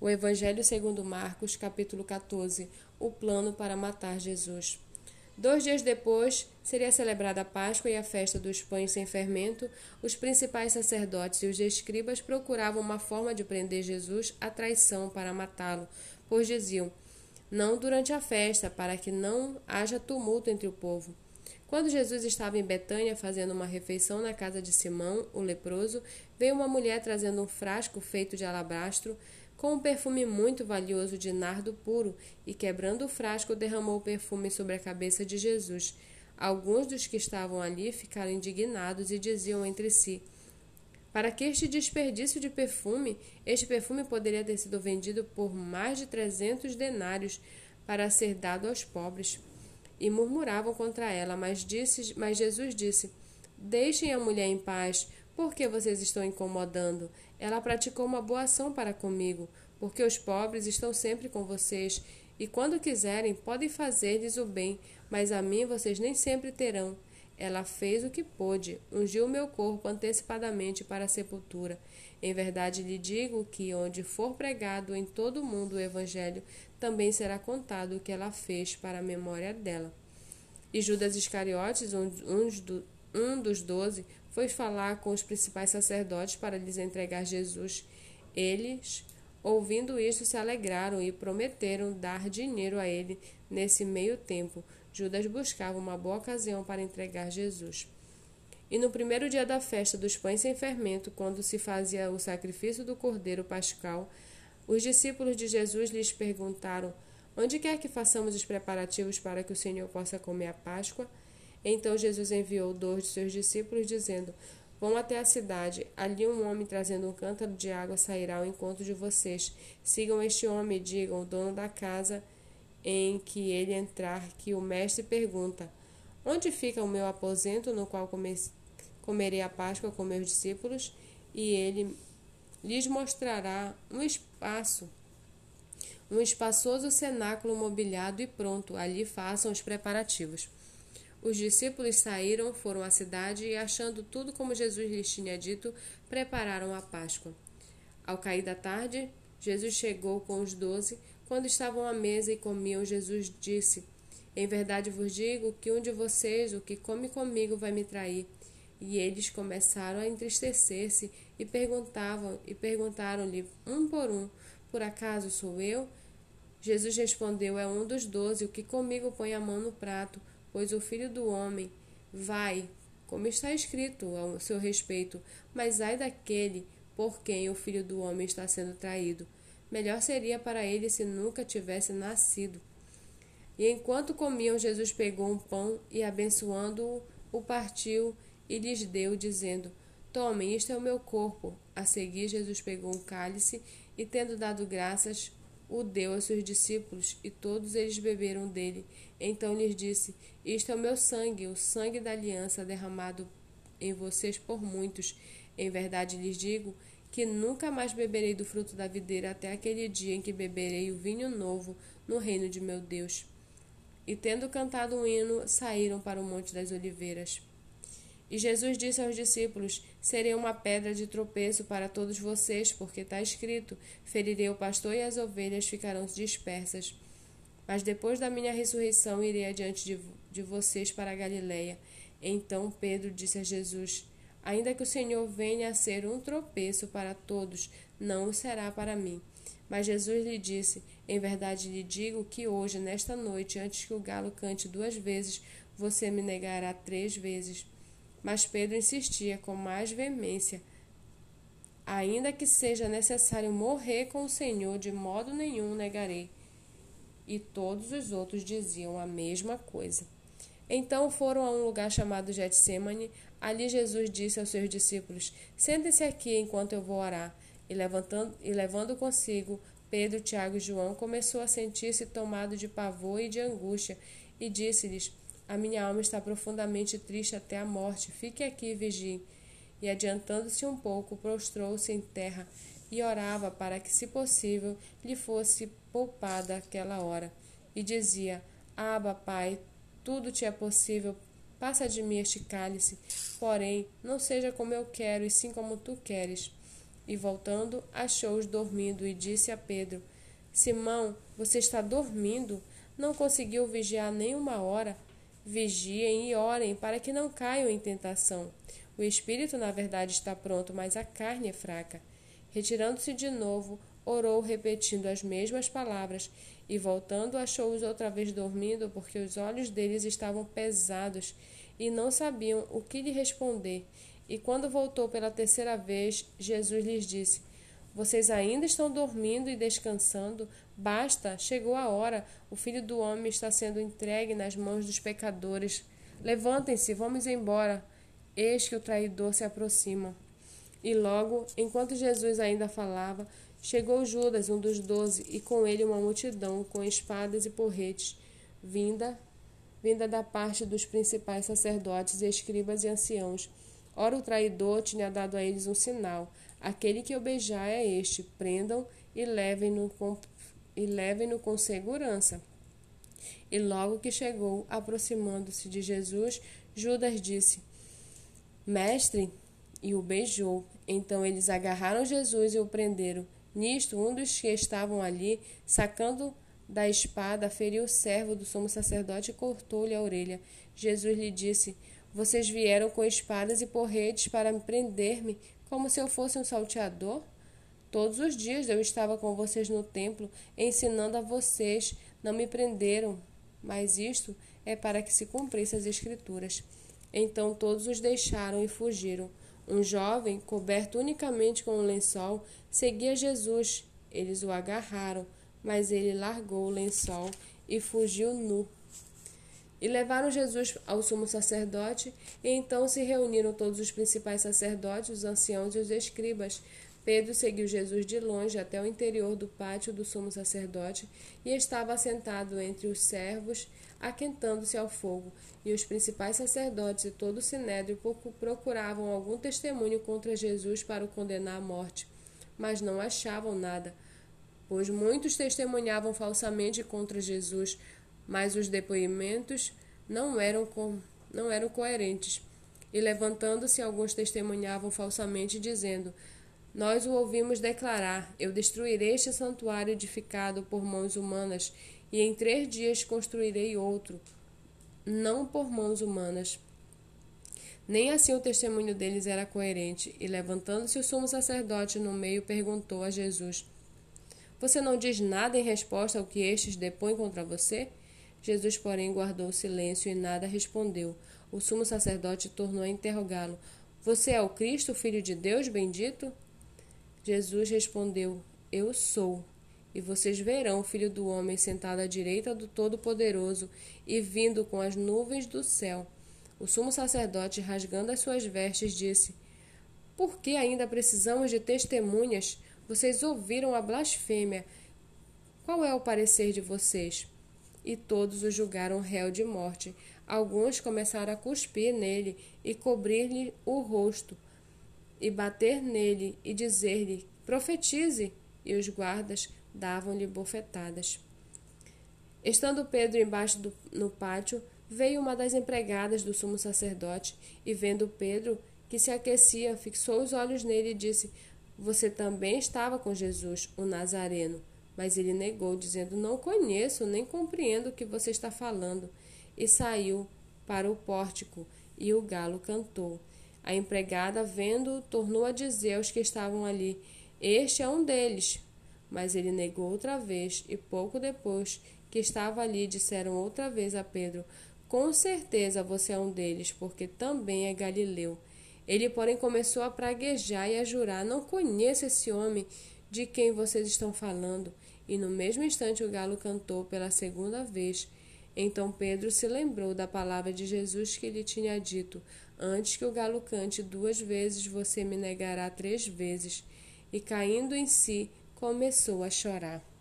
O Evangelho segundo Marcos, capítulo 14, o plano para matar Jesus. Dois dias depois, seria celebrada a Páscoa e a festa dos pães sem fermento. Os principais sacerdotes e os escribas procuravam uma forma de prender Jesus à traição para matá-lo, pois diziam: Não durante a festa, para que não haja tumulto entre o povo. Quando Jesus estava em Betânia fazendo uma refeição na casa de Simão, o leproso, veio uma mulher trazendo um frasco feito de alabastro com um perfume muito valioso de nardo puro, e quebrando o frasco, derramou o perfume sobre a cabeça de Jesus. Alguns dos que estavam ali ficaram indignados e diziam entre si: Para que este desperdício de perfume? Este perfume poderia ter sido vendido por mais de trezentos denários para ser dado aos pobres. E murmuravam contra ela, mas, disse, mas Jesus disse: Deixem a mulher em paz, por que vocês estão incomodando? Ela praticou uma boa ação para comigo, porque os pobres estão sempre com vocês, e quando quiserem podem fazer-lhes o bem, mas a mim vocês nem sempre terão. Ela fez o que pôde, ungiu meu corpo antecipadamente para a sepultura. Em verdade lhe digo que, onde for pregado em todo o mundo o Evangelho, também será contado o que ela fez para a memória dela. E Judas Iscariotes, um, um dos doze, foi falar com os principais sacerdotes para lhes entregar Jesus. Eles, ouvindo isto, se alegraram e prometeram dar dinheiro a ele nesse meio tempo. Judas buscava uma boa ocasião para entregar Jesus. E no primeiro dia da festa dos pães sem fermento, quando se fazia o sacrifício do cordeiro pascal, os discípulos de Jesus lhes perguntaram: Onde quer que façamos os preparativos para que o Senhor possa comer a Páscoa? Então Jesus enviou dois de seus discípulos, dizendo: Vão até a cidade. Ali um homem trazendo um cântaro de água sairá ao encontro de vocês. Sigam este homem e digam o dono da casa em que ele entrar que o mestre pergunta: Onde fica o meu aposento no qual comerei a Páscoa com meus discípulos? E ele lhes mostrará um espaço, um espaçoso cenáculo mobiliado e pronto. Ali façam os preparativos. Os discípulos saíram, foram à cidade e, achando tudo como Jesus lhes tinha dito, prepararam a Páscoa. Ao cair da tarde, Jesus chegou com os doze. Quando estavam à mesa e comiam, Jesus disse: Em verdade vos digo que um de vocês, o que come comigo, vai me trair. E eles começaram a entristecer-se e perguntavam e perguntaram-lhe um por um: Por acaso sou eu? Jesus respondeu: É um dos doze, o que comigo põe a mão no prato pois o filho do homem vai, como está escrito ao seu respeito, mas ai daquele por quem o filho do homem está sendo traído. Melhor seria para ele se nunca tivesse nascido. E enquanto comiam, Jesus pegou um pão e, abençoando-o, o partiu e lhes deu, dizendo: Tomem, isto é o meu corpo. A seguir, Jesus pegou um cálice e, tendo dado graças, o deu aos seus discípulos, e todos eles beberam dele. Então lhes disse: Isto é o meu sangue, o sangue da aliança derramado em vocês por muitos. Em verdade lhes digo que nunca mais beberei do fruto da videira até aquele dia em que beberei o vinho novo no reino de meu Deus. E tendo cantado um hino, saíram para o Monte das Oliveiras. E Jesus disse aos discípulos: Serei uma pedra de tropeço para todos vocês, porque está escrito: Ferirei o pastor e as ovelhas ficarão dispersas. Mas depois da minha ressurreição irei adiante de, de vocês para a Galiléia. Então Pedro disse a Jesus: Ainda que o Senhor venha a ser um tropeço para todos, não o será para mim. Mas Jesus lhe disse: Em verdade lhe digo que hoje, nesta noite, antes que o galo cante duas vezes, você me negará três vezes. Mas Pedro insistia com mais veemência: Ainda que seja necessário morrer com o Senhor, de modo nenhum negarei. E todos os outros diziam a mesma coisa. Então foram a um lugar chamado Getsemane. Ali Jesus disse aos seus discípulos: Sentem-se aqui enquanto eu vou orar. E, levantando, e levando consigo Pedro, Tiago e João, começou a sentir-se tomado de pavor e de angústia, e disse-lhes: a minha alma está profundamente triste até a morte. Fique aqui e vigie. E adiantando-se um pouco, prostrou-se em terra e orava para que, se possível, lhe fosse poupada aquela hora. E dizia: Aba, Pai, tudo te é possível. Passa de mim este cálice. Porém, não seja como eu quero, e sim como tu queres. e voltando, achou-os dormindo e disse a Pedro: Simão, você está dormindo? Não conseguiu vigiar nem uma hora? Vigiem e orem para que não caiam em tentação. O espírito, na verdade, está pronto, mas a carne é fraca. Retirando-se de novo, orou, repetindo as mesmas palavras, e voltando, achou-os outra vez dormindo, porque os olhos deles estavam pesados e não sabiam o que lhe responder. E quando voltou pela terceira vez, Jesus lhes disse: Vocês ainda estão dormindo e descansando? Basta, chegou a hora. O filho do homem está sendo entregue nas mãos dos pecadores. Levantem-se, vamos embora. Eis que o traidor se aproxima. E logo, enquanto Jesus ainda falava, chegou Judas, um dos doze, e com ele uma multidão com espadas e porretes, vinda, vinda da parte dos principais sacerdotes, escribas e anciãos. Ora, o traidor tinha dado a eles um sinal: aquele que o beijar é este, prendam e levem-no com, e levem-no com segurança. E logo que chegou, aproximando-se de Jesus, Judas disse: Mestre, e o beijou. Então eles agarraram Jesus e o prenderam. Nisto, um dos que estavam ali, sacando da espada, feriu o servo do sumo sacerdote e cortou-lhe a orelha. Jesus lhe disse: vocês vieram com espadas e porretes para prender-me, como se eu fosse um salteador? Todos os dias eu estava com vocês no templo, ensinando a vocês. Não me prenderam, mas isto é para que se cumprissem as Escrituras. Então todos os deixaram e fugiram. Um jovem, coberto unicamente com um lençol, seguia Jesus. Eles o agarraram, mas ele largou o lençol e fugiu nu. E levaram Jesus ao sumo sacerdote, e então se reuniram todos os principais sacerdotes, os anciãos e os escribas. Pedro seguiu Jesus de longe até o interior do pátio do sumo sacerdote e estava assentado entre os servos, aquentando-se ao fogo. E os principais sacerdotes e todo o sinédrio procuravam algum testemunho contra Jesus para o condenar à morte, mas não achavam nada, pois muitos testemunhavam falsamente contra Jesus mas os depoimentos não eram, com, não eram coerentes. E levantando-se, alguns testemunhavam falsamente, dizendo: Nós o ouvimos declarar: Eu destruirei este santuário edificado por mãos humanas, e em três dias construirei outro, não por mãos humanas. Nem assim o testemunho deles era coerente, e levantando-se o sumo sacerdote no meio, perguntou a Jesus: Você não diz nada em resposta ao que estes depõem contra você? Jesus, porém, guardou silêncio e nada respondeu. O sumo sacerdote tornou a interrogá-lo: Você é o Cristo, filho de Deus bendito? Jesus respondeu: Eu sou. E vocês verão o filho do homem sentado à direita do Todo-Poderoso e vindo com as nuvens do céu. O sumo sacerdote, rasgando as suas vestes, disse: Por que ainda precisamos de testemunhas? Vocês ouviram a blasfêmia. Qual é o parecer de vocês? E todos o julgaram réu de morte. Alguns começaram a cuspir nele e cobrir-lhe o rosto, e bater nele e dizer-lhe: Profetize! E os guardas davam-lhe bofetadas. Estando Pedro embaixo do, no pátio, veio uma das empregadas do sumo sacerdote, e vendo Pedro, que se aquecia, fixou os olhos nele e disse: Você também estava com Jesus, o Nazareno. Mas ele negou, dizendo: Não conheço, nem compreendo o que você está falando. E saiu para o pórtico, e o galo cantou. A empregada, vendo, tornou a dizer aos que estavam ali: Este é um deles. Mas ele negou outra vez, e pouco depois que estava ali, disseram outra vez a Pedro: Com certeza você é um deles, porque também é galileu. Ele, porém, começou a praguejar e a jurar: Não conheço esse homem de quem vocês estão falando. E no mesmo instante o galo cantou pela segunda vez. Então Pedro se lembrou da palavra de Jesus que lhe tinha dito: Antes que o galo cante duas vezes, você me negará três vezes. E caindo em si, começou a chorar.